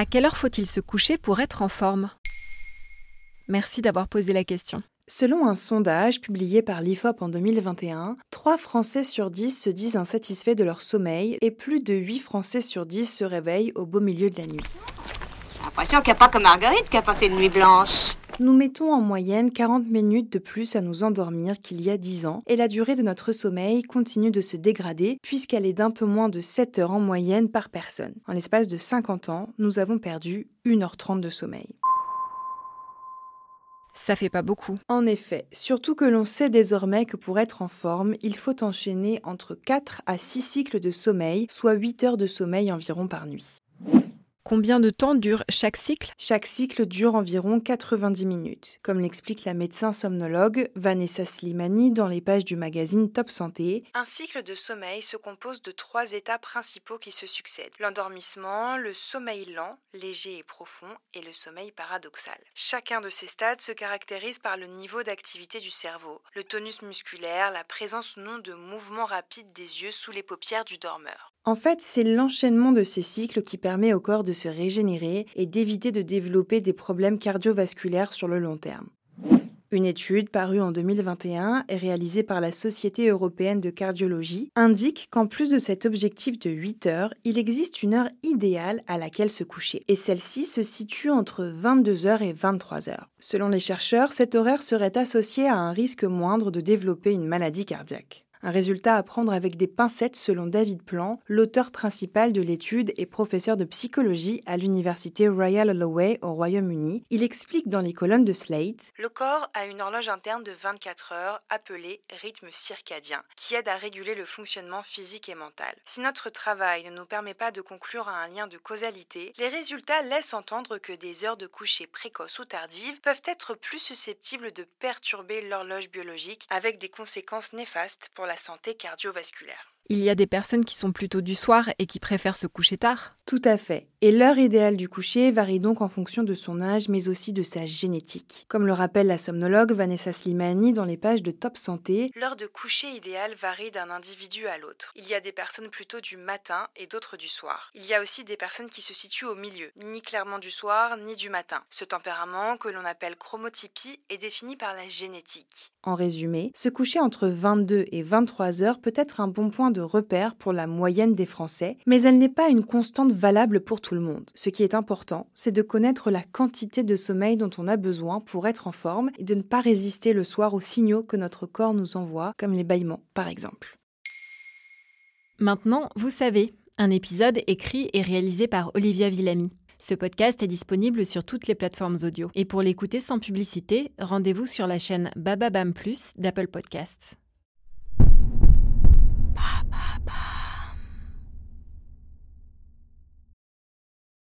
À quelle heure faut-il se coucher pour être en forme? Merci d'avoir posé la question. Selon un sondage publié par l'IFOP en 2021, 3 Français sur 10 se disent insatisfaits de leur sommeil et plus de 8 Français sur 10 se réveillent au beau milieu de la nuit. J'ai l'impression qu'il n'y a pas que Marguerite qui a passé une nuit blanche. Nous mettons en moyenne 40 minutes de plus à nous endormir qu'il y a 10 ans et la durée de notre sommeil continue de se dégrader puisqu'elle est d'un peu moins de 7 heures en moyenne par personne. En l'espace de 50 ans, nous avons perdu 1h30 de sommeil. Ça fait pas beaucoup. En effet, surtout que l'on sait désormais que pour être en forme, il faut enchaîner entre 4 à 6 cycles de sommeil, soit 8 heures de sommeil environ par nuit. Combien de temps dure chaque cycle? Chaque cycle dure environ 90 minutes, comme l'explique la médecin somnologue Vanessa Slimani dans les pages du magazine Top Santé. Un cycle de sommeil se compose de trois états principaux qui se succèdent l'endormissement, le sommeil lent, léger et profond, et le sommeil paradoxal. Chacun de ces stades se caractérise par le niveau d'activité du cerveau, le tonus musculaire, la présence ou non de mouvements rapides des yeux sous les paupières du dormeur. En fait, c'est l'enchaînement de ces cycles qui permet au corps de se régénérer et d'éviter de développer des problèmes cardiovasculaires sur le long terme. Une étude parue en 2021 et réalisée par la Société européenne de cardiologie indique qu'en plus de cet objectif de 8 heures, il existe une heure idéale à laquelle se coucher. Et celle-ci se situe entre 22 heures et 23 heures. Selon les chercheurs, cet horaire serait associé à un risque moindre de développer une maladie cardiaque. Un résultat à prendre avec des pincettes selon David Plan, l'auteur principal de l'étude et professeur de psychologie à l'université Royal Holloway au Royaume-Uni. Il explique dans les colonnes de Slate Le corps a une horloge interne de 24 heures appelée rythme circadien, qui aide à réguler le fonctionnement physique et mental. Si notre travail ne nous permet pas de conclure à un lien de causalité, les résultats laissent entendre que des heures de coucher précoces ou tardives peuvent être plus susceptibles de perturber l'horloge biologique avec des conséquences néfastes pour la santé cardiovasculaire. Il y a des personnes qui sont plutôt du soir et qui préfèrent se coucher tard Tout à fait. Et l'heure idéale du coucher varie donc en fonction de son âge, mais aussi de sa génétique. Comme le rappelle la somnologue Vanessa Slimani dans les pages de Top Santé, l'heure de coucher idéale varie d'un individu à l'autre. Il y a des personnes plutôt du matin et d'autres du soir. Il y a aussi des personnes qui se situent au milieu, ni clairement du soir, ni du matin. Ce tempérament, que l'on appelle chromotypie, est défini par la génétique. En résumé, se coucher entre 22 et 23 heures peut être un bon point de repère pour la moyenne des Français, mais elle n'est pas une constante valable pour Ce qui est important, c'est de connaître la quantité de sommeil dont on a besoin pour être en forme et de ne pas résister le soir aux signaux que notre corps nous envoie, comme les bâillements par exemple. Maintenant, vous savez, un épisode écrit et réalisé par Olivia Villamy. Ce podcast est disponible sur toutes les plateformes audio. Et pour l'écouter sans publicité, rendez-vous sur la chaîne Bababam Plus d'Apple Podcasts.